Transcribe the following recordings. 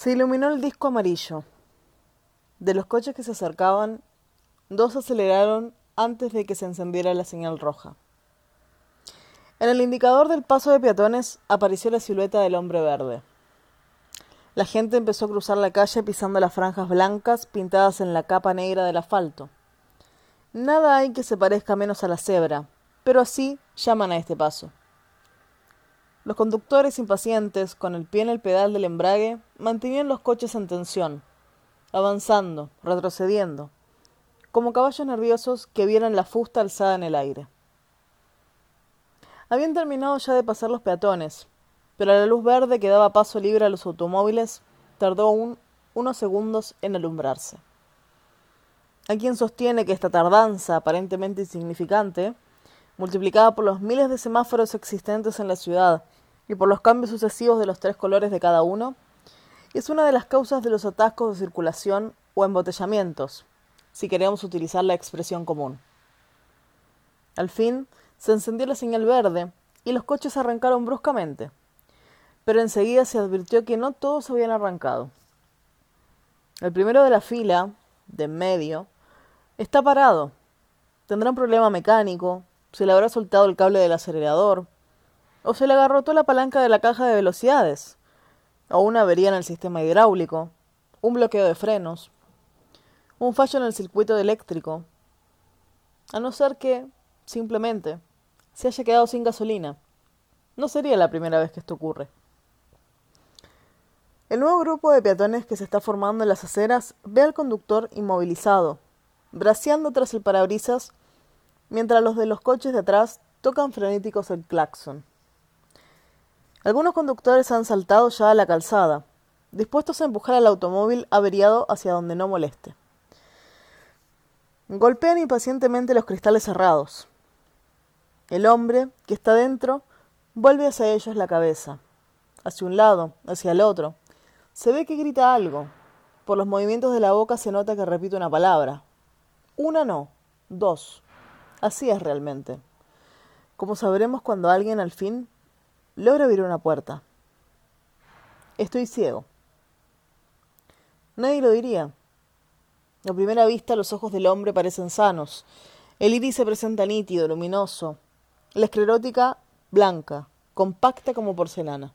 Se iluminó el disco amarillo. De los coches que se acercaban, dos aceleraron antes de que se encendiera la señal roja. En el indicador del paso de peatones apareció la silueta del hombre verde. La gente empezó a cruzar la calle pisando las franjas blancas pintadas en la capa negra del asfalto. Nada hay que se parezca menos a la cebra, pero así llaman a este paso. Los conductores impacientes, con el pie en el pedal del embrague, mantenían los coches en tensión, avanzando, retrocediendo, como caballos nerviosos que vieran la fusta alzada en el aire. Habían terminado ya de pasar los peatones, pero la luz verde que daba paso libre a los automóviles tardó unos segundos en alumbrarse. Hay quien sostiene que esta tardanza, aparentemente insignificante, multiplicada por los miles de semáforos existentes en la ciudad y por los cambios sucesivos de los tres colores de cada uno, es una de las causas de los atascos de circulación o embotellamientos, si queremos utilizar la expresión común. Al fin, se encendió la señal verde y los coches arrancaron bruscamente, pero enseguida se advirtió que no todos habían arrancado. El primero de la fila, de en medio, está parado. Tendrá un problema mecánico, se le habrá soltado el cable del acelerador, o se le agarrotó la palanca de la caja de velocidades, o una avería en el sistema hidráulico, un bloqueo de frenos, un fallo en el circuito eléctrico, a no ser que, simplemente, se haya quedado sin gasolina. No sería la primera vez que esto ocurre. El nuevo grupo de peatones que se está formando en las aceras ve al conductor inmovilizado, braceando tras el parabrisas mientras los de los coches de atrás tocan frenéticos el claxon. Algunos conductores han saltado ya a la calzada, dispuestos a empujar al automóvil averiado hacia donde no moleste. Golpean impacientemente los cristales cerrados. El hombre, que está dentro, vuelve hacia ellos la cabeza, hacia un lado, hacia el otro. Se ve que grita algo. Por los movimientos de la boca se nota que repite una palabra. Una no, dos. Así es realmente. Como sabremos cuando alguien al fin logra abrir una puerta. Estoy ciego. Nadie lo diría. A primera vista los ojos del hombre parecen sanos. El iris se presenta nítido, luminoso. La esclerótica blanca, compacta como porcelana.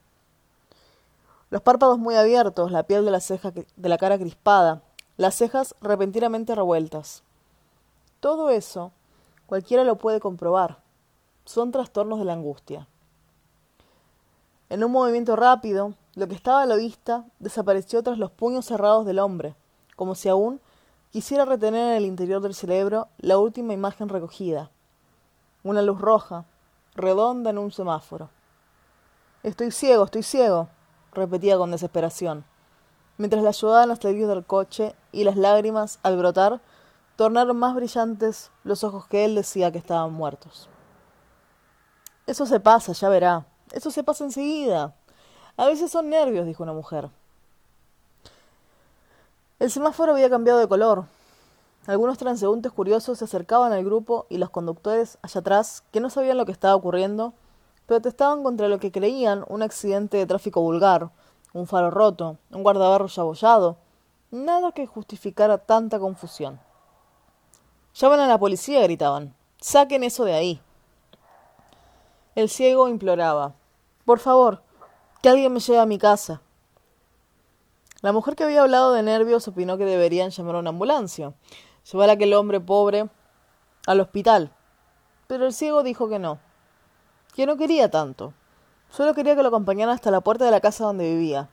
Los párpados muy abiertos, la piel de la ceja de la cara crispada, las cejas repentinamente revueltas. Todo eso Cualquiera lo puede comprobar. Son trastornos de la angustia. En un movimiento rápido, lo que estaba a la vista desapareció tras los puños cerrados del hombre, como si aún quisiera retener en el interior del cerebro la última imagen recogida. Una luz roja, redonda en un semáforo. Estoy ciego, estoy ciego, repetía con desesperación, mientras la ayudaban los salir del coche y las lágrimas, al brotar, tornaron más brillantes los ojos que él decía que estaban muertos. Eso se pasa, ya verá. Eso se pasa enseguida. A veces son nervios, dijo una mujer. El semáforo había cambiado de color. Algunos transeúntes curiosos se acercaban al grupo y los conductores allá atrás, que no sabían lo que estaba ocurriendo, protestaban contra lo que creían un accidente de tráfico vulgar, un faro roto, un guardabarros abollado, nada que justificara tanta confusión. Llaman a la policía, gritaban. Saquen eso de ahí. El ciego imploraba. Por favor, que alguien me lleve a mi casa. La mujer que había hablado de nervios opinó que deberían llamar a una ambulancia, llevar a aquel hombre pobre al hospital. Pero el ciego dijo que no, que no quería tanto. Solo quería que lo acompañaran hasta la puerta de la casa donde vivía.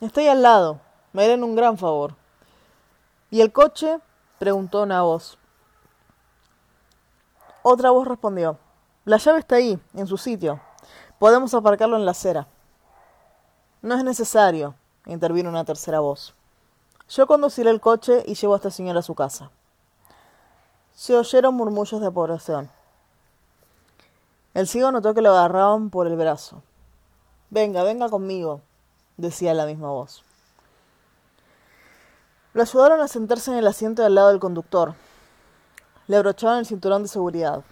Estoy al lado, me harían un gran favor. Y el coche preguntó una voz. Otra voz respondió. La llave está ahí, en su sitio. Podemos aparcarlo en la acera. No es necesario, intervino una tercera voz. Yo conduciré el coche y llevo a esta señora a su casa. Se oyeron murmullos de aprobación. El ciego notó que lo agarraban por el brazo. Venga, venga conmigo, decía la misma voz. Lo ayudaron a sentarse en el asiento del lado del conductor. Le abrochaban el cinturón de seguridad.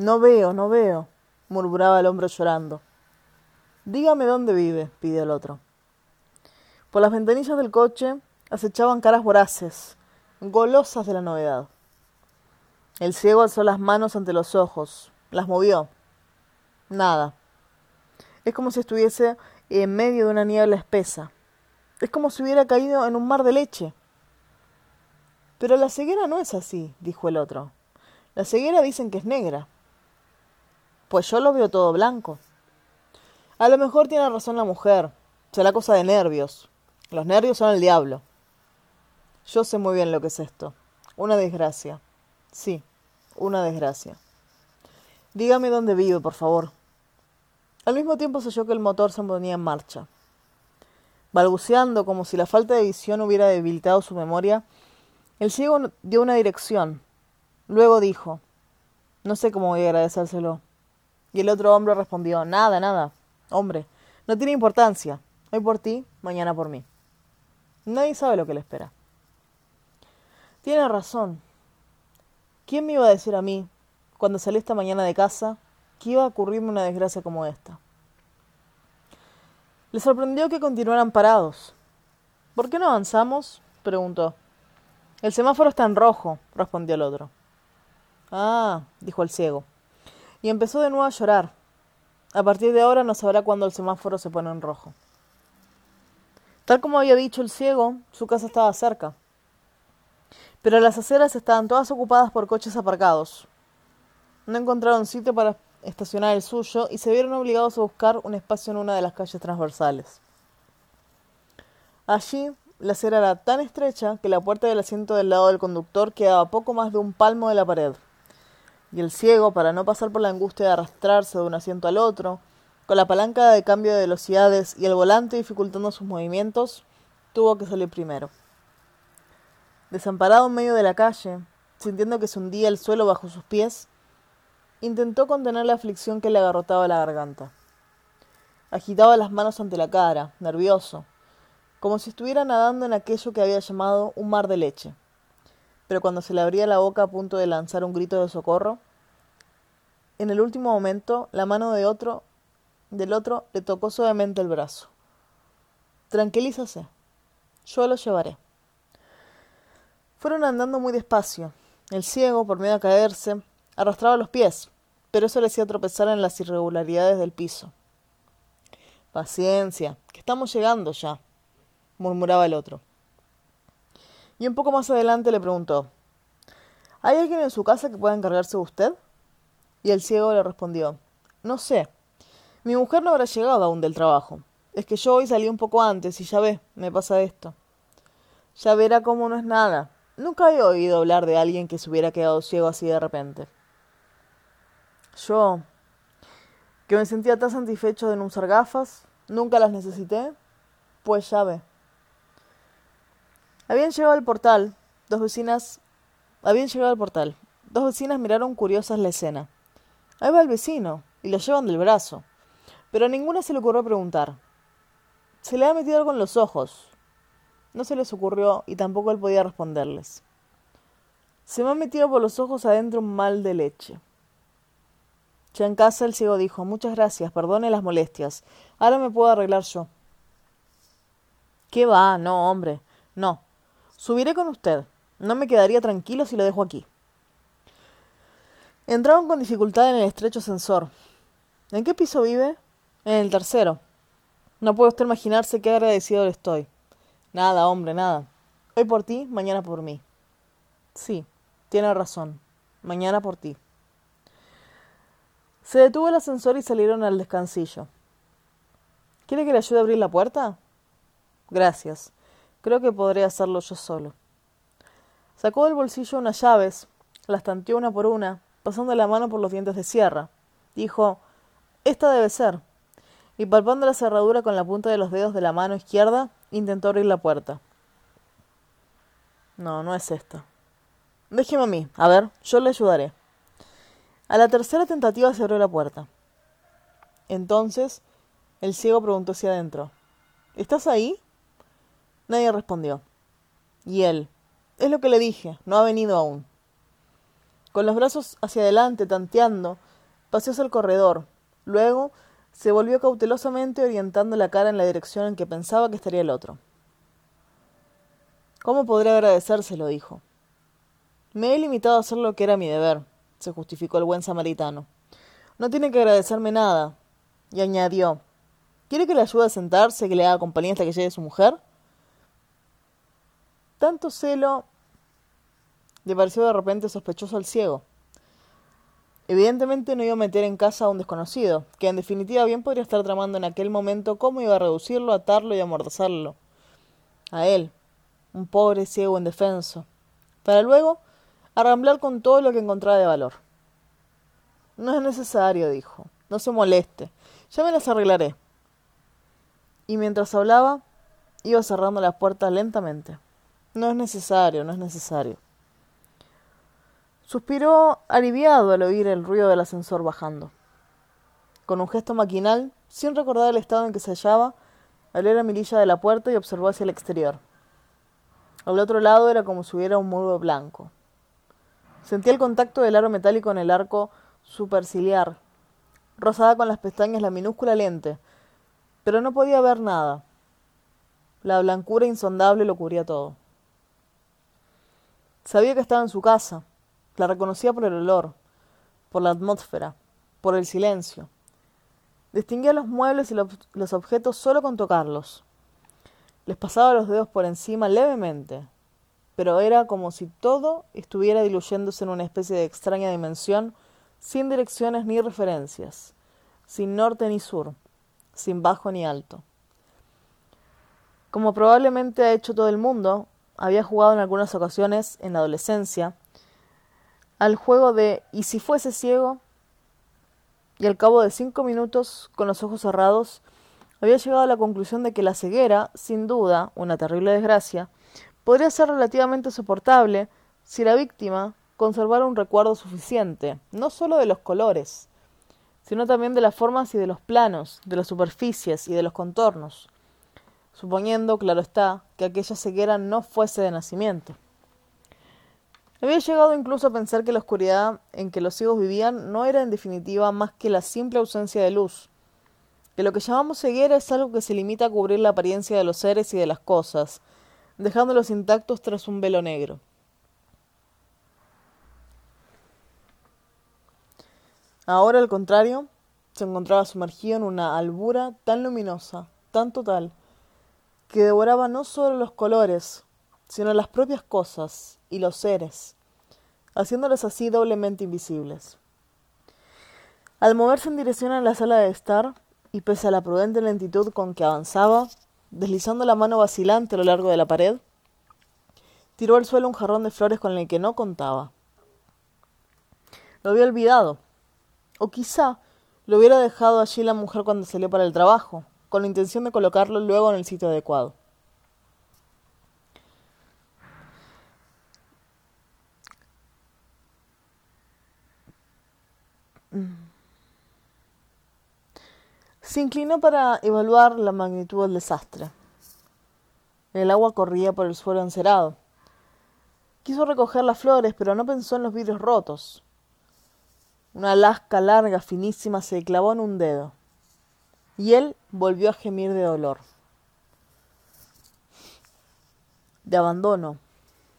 No veo, no veo, murmuraba el hombre llorando. Dígame dónde vive, pidió el otro. Por las ventanillas del coche acechaban caras voraces, golosas de la novedad. El ciego alzó las manos ante los ojos, las movió. Nada. Es como si estuviese en medio de una niebla espesa. Es como si hubiera caído en un mar de leche. Pero la ceguera no es así, dijo el otro. La ceguera dicen que es negra. Pues yo lo veo todo blanco. A lo mejor tiene razón la mujer. Será cosa de nervios. Los nervios son el diablo. Yo sé muy bien lo que es esto. Una desgracia. Sí, una desgracia. Dígame dónde vive, por favor. Al mismo tiempo se oyó que el motor se ponía en marcha. Balbuceando como si la falta de visión hubiera debilitado su memoria, el ciego dio una dirección. Luego dijo, no sé cómo voy a agradecérselo. Y el otro hombre respondió, nada, nada. Hombre, no tiene importancia. Hoy por ti, mañana por mí. Nadie sabe lo que le espera. Tiene razón. ¿Quién me iba a decir a mí, cuando salí esta mañana de casa, que iba a ocurrirme una desgracia como esta? Le sorprendió que continuaran parados. ¿Por qué no avanzamos? preguntó. El semáforo está en rojo, respondió el otro. Ah, dijo el ciego. Y empezó de nuevo a llorar. A partir de ahora no sabrá cuándo el semáforo se pone en rojo. Tal como había dicho el ciego, su casa estaba cerca. Pero las aceras estaban todas ocupadas por coches aparcados. No encontraron sitio para estacionar el suyo y se vieron obligados a buscar un espacio en una de las calles transversales. Allí, la acera era tan estrecha que la puerta del asiento del lado del conductor quedaba poco más de un palmo de la pared. Y el ciego, para no pasar por la angustia de arrastrarse de un asiento al otro, con la palanca de cambio de velocidades y el volante dificultando sus movimientos, tuvo que salir primero. Desamparado en medio de la calle, sintiendo que se hundía el suelo bajo sus pies, intentó contener la aflicción que le agarrotaba la garganta. Agitaba las manos ante la cara, nervioso, como si estuviera nadando en aquello que había llamado un mar de leche. Pero cuando se le abría la boca a punto de lanzar un grito de socorro, en el último momento la mano de otro del otro le tocó suavemente el brazo. Tranquilízase. Yo lo llevaré. Fueron andando muy despacio. El ciego, por miedo a caerse, arrastraba los pies, pero eso le hacía tropezar en las irregularidades del piso. Paciencia, que estamos llegando ya, murmuraba el otro. Y un poco más adelante le preguntó ¿Hay alguien en su casa que pueda encargarse de usted? Y el ciego le respondió No sé, mi mujer no habrá llegado aún del trabajo. Es que yo hoy salí un poco antes y ya ve, me pasa esto. Ya verá cómo no es nada. Nunca he oído hablar de alguien que se hubiera quedado ciego así de repente. Yo, que me sentía tan satisfecho de no usar gafas, nunca las necesité, pues ya ve. Habían llegado al portal, dos vecinas. Habían llegado al portal. Dos vecinas miraron curiosas la escena. Ahí va el vecino, y lo llevan del brazo pero a ninguna se le ocurrió preguntar. Se le ha metido algo en los ojos. No se les ocurrió y tampoco él podía responderles. Se me ha metido por los ojos adentro un mal de leche. Ya en casa el ciego dijo Muchas gracias, perdone las molestias. Ahora me puedo arreglar yo. ¿Qué va? No, hombre. No. Subiré con usted. No me quedaría tranquilo si lo dejo aquí. Entraron con dificultad en el estrecho ascensor. ¿En qué piso vive? En el tercero. No puede usted imaginarse qué agradecido le estoy. Nada, hombre, nada. Hoy por ti, mañana por mí. Sí, tiene razón. Mañana por ti. Se detuvo el ascensor y salieron al descansillo. ¿Quiere que le ayude a abrir la puerta? Gracias. Creo que podré hacerlo yo solo. Sacó del bolsillo unas llaves, las tanteó una por una, pasando la mano por los dientes de sierra. Dijo, Esta debe ser y palpando la cerradura con la punta de los dedos de la mano izquierda, intentó abrir la puerta. No, no es esta. Déjeme a mí. A ver, yo le ayudaré. A la tercera tentativa se abrió la puerta. Entonces, el ciego preguntó hacia adentro. ¿Estás ahí? Nadie respondió. Y él. Es lo que le dije, no ha venido aún. Con los brazos hacia adelante, tanteando, paseó hacia el corredor. Luego se volvió cautelosamente orientando la cara en la dirección en que pensaba que estaría el otro. ¿Cómo podré agradecérselo? dijo. Me he limitado a hacer lo que era mi deber, se justificó el buen samaritano. No tiene que agradecerme nada. Y añadió ¿Quiere que le ayude a sentarse, que le haga compañía hasta que llegue su mujer? Tanto celo le pareció de repente sospechoso al ciego. Evidentemente no iba a meter en casa a un desconocido, que en definitiva bien podría estar tramando en aquel momento cómo iba a reducirlo, atarlo y amordazarlo. A él, un pobre ciego indefenso, para luego arramblar con todo lo que encontraba de valor. No es necesario, dijo. No se moleste. Ya me las arreglaré. Y mientras hablaba, iba cerrando la puerta lentamente. No es necesario, no es necesario. Suspiró aliviado al oír el ruido del ascensor bajando. Con un gesto maquinal, sin recordar el estado en que se hallaba, abrió la mirilla de la puerta y observó hacia el exterior. Al otro lado era como si hubiera un muro blanco. Sentía el contacto del aro metálico en el arco superciliar. Rosada con las pestañas la minúscula lente, pero no podía ver nada. La blancura insondable lo cubría todo. Sabía que estaba en su casa, la reconocía por el olor, por la atmósfera, por el silencio. Distinguía los muebles y los objetos solo con tocarlos. Les pasaba los dedos por encima levemente, pero era como si todo estuviera diluyéndose en una especie de extraña dimensión, sin direcciones ni referencias, sin norte ni sur, sin bajo ni alto. Como probablemente ha hecho todo el mundo, había jugado en algunas ocasiones en la adolescencia al juego de ¿y si fuese ciego? Y al cabo de cinco minutos, con los ojos cerrados, había llegado a la conclusión de que la ceguera, sin duda, una terrible desgracia, podría ser relativamente soportable si la víctima conservara un recuerdo suficiente, no sólo de los colores, sino también de las formas y de los planos, de las superficies y de los contornos, suponiendo, claro está, que aquella ceguera no fuese de nacimiento. Había llegado incluso a pensar que la oscuridad en que los ciegos vivían no era en definitiva más que la simple ausencia de luz, que lo que llamamos ceguera es algo que se limita a cubrir la apariencia de los seres y de las cosas, dejándolos intactos tras un velo negro. Ahora, al contrario, se encontraba sumergido en una albura tan luminosa, tan total, que devoraba no solo los colores, sino las propias cosas y los seres, haciéndolos así doblemente invisibles. Al moverse en dirección a la sala de estar, y pese a la prudente lentitud con que avanzaba, deslizando la mano vacilante a lo largo de la pared, tiró al suelo un jarrón de flores con el que no contaba. Lo había olvidado, o quizá lo hubiera dejado allí la mujer cuando salió para el trabajo, con la intención de colocarlo luego en el sitio adecuado. Se inclinó para evaluar la magnitud del desastre. El agua corría por el suelo encerado. Quiso recoger las flores, pero no pensó en los vidrios rotos. Una lasca larga, finísima, se clavó en un dedo. Y él volvió a gemir de dolor. De abandono,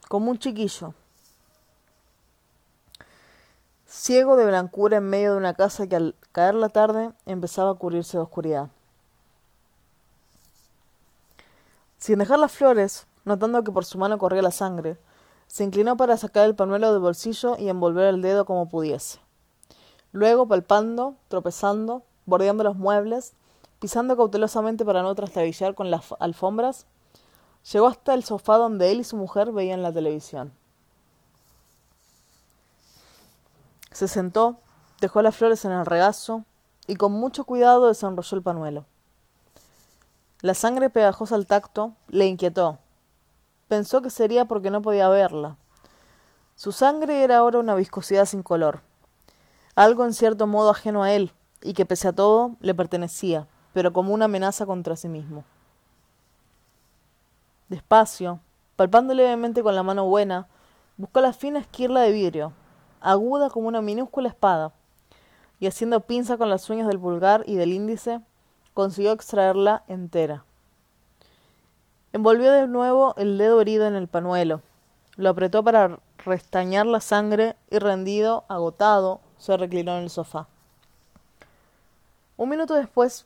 como un chiquillo ciego de blancura en medio de una casa que al caer la tarde empezaba a cubrirse de oscuridad. Sin dejar las flores, notando que por su mano corría la sangre, se inclinó para sacar el pañuelo del bolsillo y envolver el dedo como pudiese. Luego, palpando, tropezando, bordeando los muebles, pisando cautelosamente para no trastabillar con las alfombras, llegó hasta el sofá donde él y su mujer veían la televisión. Se sentó, dejó las flores en el regazo y con mucho cuidado desenrolló el panuelo. La sangre pegajosa al tacto le inquietó. Pensó que sería porque no podía verla. Su sangre era ahora una viscosidad sin color, algo en cierto modo ajeno a él, y que pese a todo le pertenecía, pero como una amenaza contra sí mismo. Despacio, palpando levemente con la mano buena, buscó la fina esquirla de vidrio, aguda como una minúscula espada, y haciendo pinza con las uñas del pulgar y del índice, consiguió extraerla entera. Envolvió de nuevo el dedo herido en el panuelo. Lo apretó para restañar la sangre y rendido, agotado, se reclinó en el sofá. Un minuto después,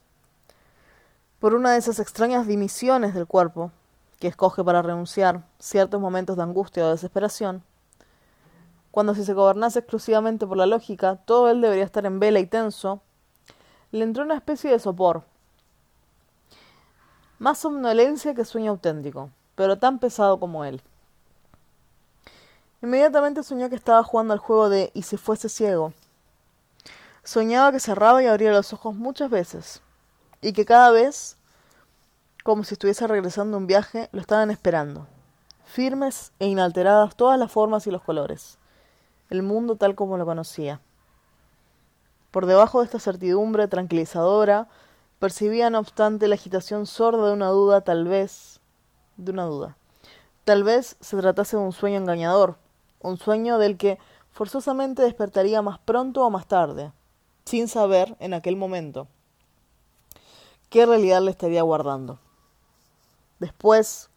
por una de esas extrañas dimisiones del cuerpo que escoge para renunciar ciertos momentos de angustia o desesperación, cuando si se gobernase exclusivamente por la lógica, todo él debería estar en vela y tenso, le entró una especie de sopor. Más somnolencia que sueño auténtico, pero tan pesado como él. Inmediatamente soñó que estaba jugando al juego de ¿y si fuese ciego? Soñaba que cerraba y abría los ojos muchas veces, y que cada vez, como si estuviese regresando un viaje, lo estaban esperando, firmes e inalteradas todas las formas y los colores, el mundo tal como lo conocía. Por debajo de esta certidumbre tranquilizadora, percibía no obstante la agitación sorda de una duda, tal vez, de una duda. Tal vez se tratase de un sueño engañador, un sueño del que forzosamente despertaría más pronto o más tarde, sin saber en aquel momento qué realidad le estaría guardando. Después,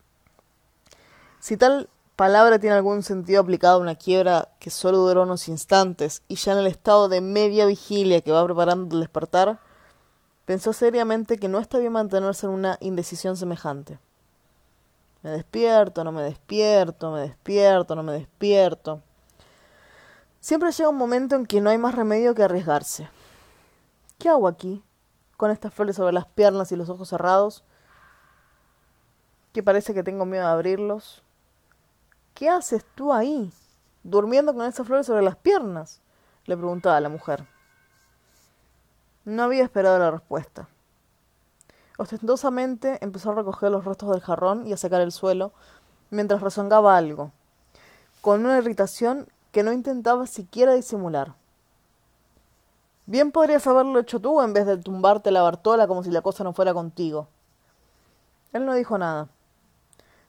si tal palabra tiene algún sentido aplicado a una quiebra que solo duró unos instantes y ya en el estado de media vigilia que va preparando el despertar, pensó seriamente que no está bien mantenerse en una indecisión semejante. Me despierto, no me despierto, me despierto, no me despierto. Siempre llega un momento en que no hay más remedio que arriesgarse. ¿Qué hago aquí? Con estas flores sobre las piernas y los ojos cerrados, que parece que tengo miedo de abrirlos. ¿Qué haces tú ahí, durmiendo con esas flores sobre las piernas? le preguntaba la mujer. No había esperado la respuesta. Ostentosamente empezó a recoger los restos del jarrón y a sacar el suelo, mientras rezongaba algo, con una irritación que no intentaba siquiera disimular. Bien podrías haberlo hecho tú en vez de tumbarte la Bartola como si la cosa no fuera contigo. Él no dijo nada.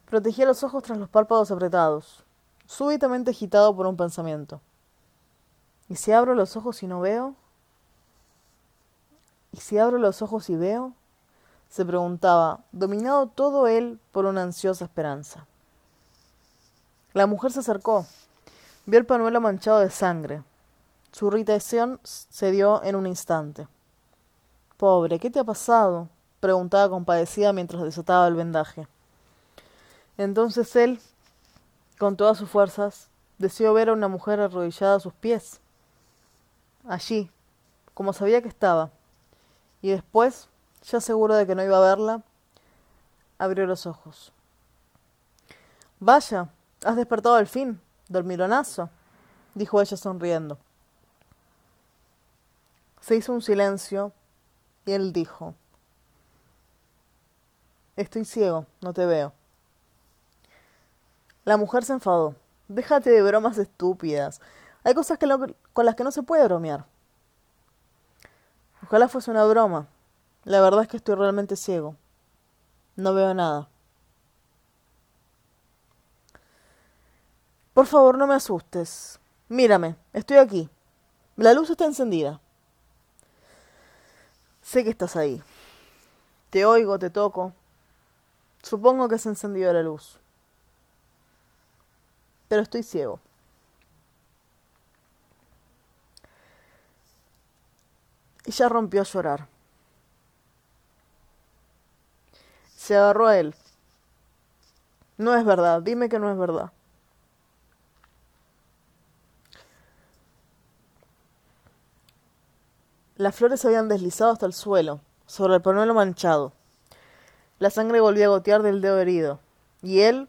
Protegía los ojos tras los párpados apretados, súbitamente agitado por un pensamiento. ¿Y si abro los ojos y no veo? ¿Y si abro los ojos y veo? se preguntaba, dominado todo él por una ansiosa esperanza. La mujer se acercó, vio el panuelo manchado de sangre, su irritación se dio en un instante. Pobre, ¿qué te ha pasado? preguntaba compadecida mientras desataba el vendaje. Entonces él, con todas sus fuerzas, deseó ver a una mujer arrodillada a sus pies. Allí, como sabía que estaba, y después, ya seguro de que no iba a verla, abrió los ojos. Vaya, has despertado al fin, dormilonazo, dijo ella sonriendo. Se hizo un silencio y él dijo, Estoy ciego, no te veo. La mujer se enfadó. Déjate de bromas estúpidas. Hay cosas que con las que no se puede bromear. Ojalá fuese una broma. La verdad es que estoy realmente ciego. No veo nada. Por favor, no me asustes. Mírame, estoy aquí. La luz está encendida. Sé que estás ahí. Te oigo, te toco. Supongo que se encendido la luz. Pero estoy ciego. Y ya rompió a llorar. Se agarró a él. No es verdad, dime que no es verdad. Las flores se habían deslizado hasta el suelo, sobre el panuelo manchado. La sangre volvía a gotear del dedo herido, y él,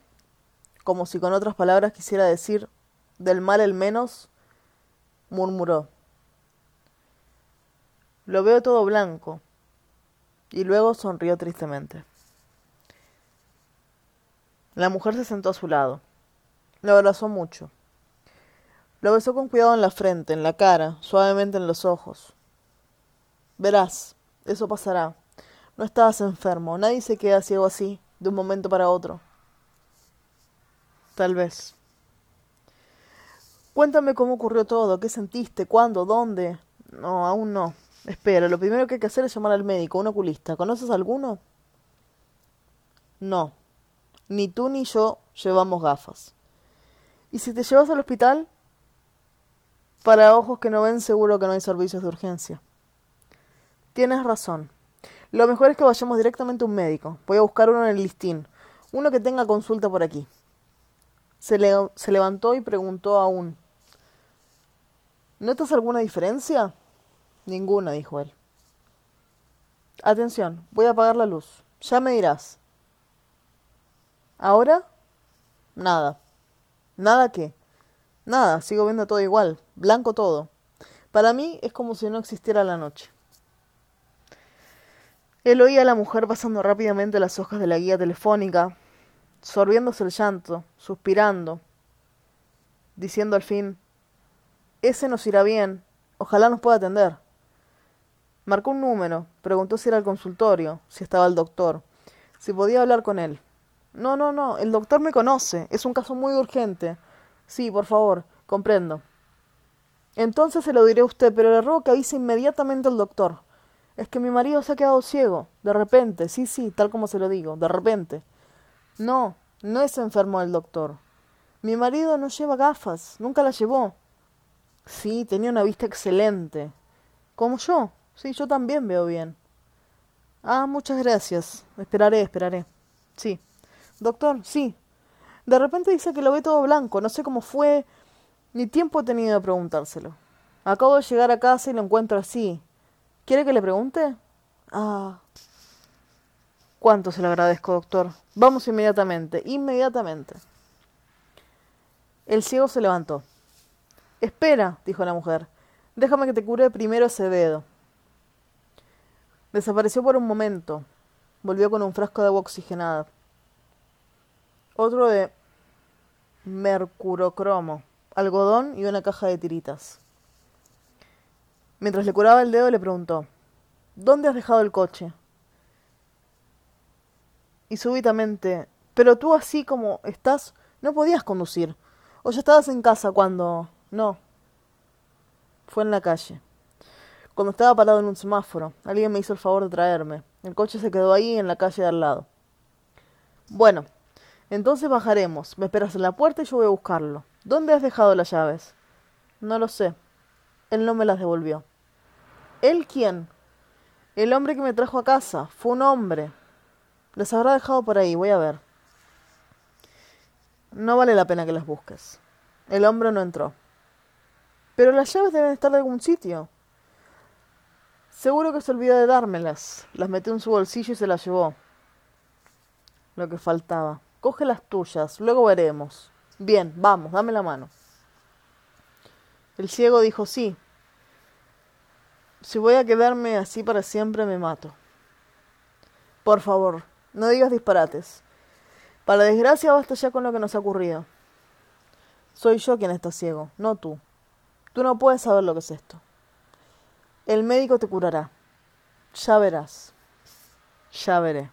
como si con otras palabras quisiera decir del mal el menos, murmuró. Lo veo todo blanco. Y luego sonrió tristemente. La mujer se sentó a su lado. Lo abrazó mucho. Lo besó con cuidado en la frente, en la cara, suavemente en los ojos. Verás, eso pasará. No estabas enfermo. Nadie se queda ciego así, de un momento para otro. Tal vez. Cuéntame cómo ocurrió todo, qué sentiste, cuándo, dónde. No, aún no. Espera, lo primero que hay que hacer es llamar al médico, un oculista. ¿Conoces alguno? No. Ni tú ni yo llevamos gafas. ¿Y si te llevas al hospital? Para ojos que no ven, seguro que no hay servicios de urgencia. Tienes razón. Lo mejor es que vayamos directamente a un médico. Voy a buscar uno en el listín. Uno que tenga consulta por aquí. Se, se levantó y preguntó aún. ¿Notas alguna diferencia? Ninguna, dijo él. Atención, voy a apagar la luz. Ya me dirás. ¿Ahora? Nada. ¿Nada qué? Nada, sigo viendo todo igual, blanco todo. Para mí es como si no existiera la noche. Él oía a la mujer pasando rápidamente las hojas de la guía telefónica, sorbiéndose el llanto, suspirando, diciendo al fin, Ese nos irá bien, ojalá nos pueda atender. Marcó un número, preguntó si era el consultorio, si estaba el doctor, si podía hablar con él. No, no, no, el doctor me conoce, es un caso muy urgente. Sí, por favor, comprendo. Entonces se lo diré a usted, pero le ruego que avise inmediatamente al doctor. Es que mi marido se ha quedado ciego, de repente, sí, sí, tal como se lo digo, de repente. No, no es enfermo el doctor. Mi marido no lleva gafas, nunca las llevó. Sí, tenía una vista excelente. Como yo, sí, yo también veo bien. Ah, muchas gracias. Esperaré, esperaré. Sí. Doctor, sí. De repente dice que lo ve todo blanco, no sé cómo fue, ni tiempo he tenido de preguntárselo. Acabo de llegar a casa y lo encuentro así, ¿Quiere que le pregunte? Ah. ¿Cuánto se lo agradezco, doctor? Vamos inmediatamente, inmediatamente. El ciego se levantó. Espera, dijo la mujer. Déjame que te cure primero ese dedo. Desapareció por un momento. Volvió con un frasco de agua oxigenada. Otro de mercurocromo, algodón y una caja de tiritas. Mientras le curaba el dedo le preguntó, ¿Dónde has dejado el coche? Y súbitamente, pero tú así como estás, no podías conducir. O ya estabas en casa cuando... No. Fue en la calle. Cuando estaba parado en un semáforo, alguien me hizo el favor de traerme. El coche se quedó ahí en la calle de al lado. Bueno, entonces bajaremos. Me esperas en la puerta y yo voy a buscarlo. ¿Dónde has dejado las llaves? No lo sé. Él no me las devolvió. ¿Él quién? El hombre que me trajo a casa. Fue un hombre. Las habrá dejado por ahí, voy a ver. No vale la pena que las busques. El hombre no entró. Pero las llaves deben estar en algún sitio. Seguro que se olvidó de dármelas. Las metió en su bolsillo y se las llevó. Lo que faltaba. Coge las tuyas, luego veremos. Bien, vamos, dame la mano. El ciego dijo sí, si voy a quedarme así para siempre, me mato. Por favor, no digas disparates. Para desgracia, basta ya con lo que nos ha ocurrido. Soy yo quien está ciego, no tú. Tú no puedes saber lo que es esto. El médico te curará. Ya verás. Ya veré.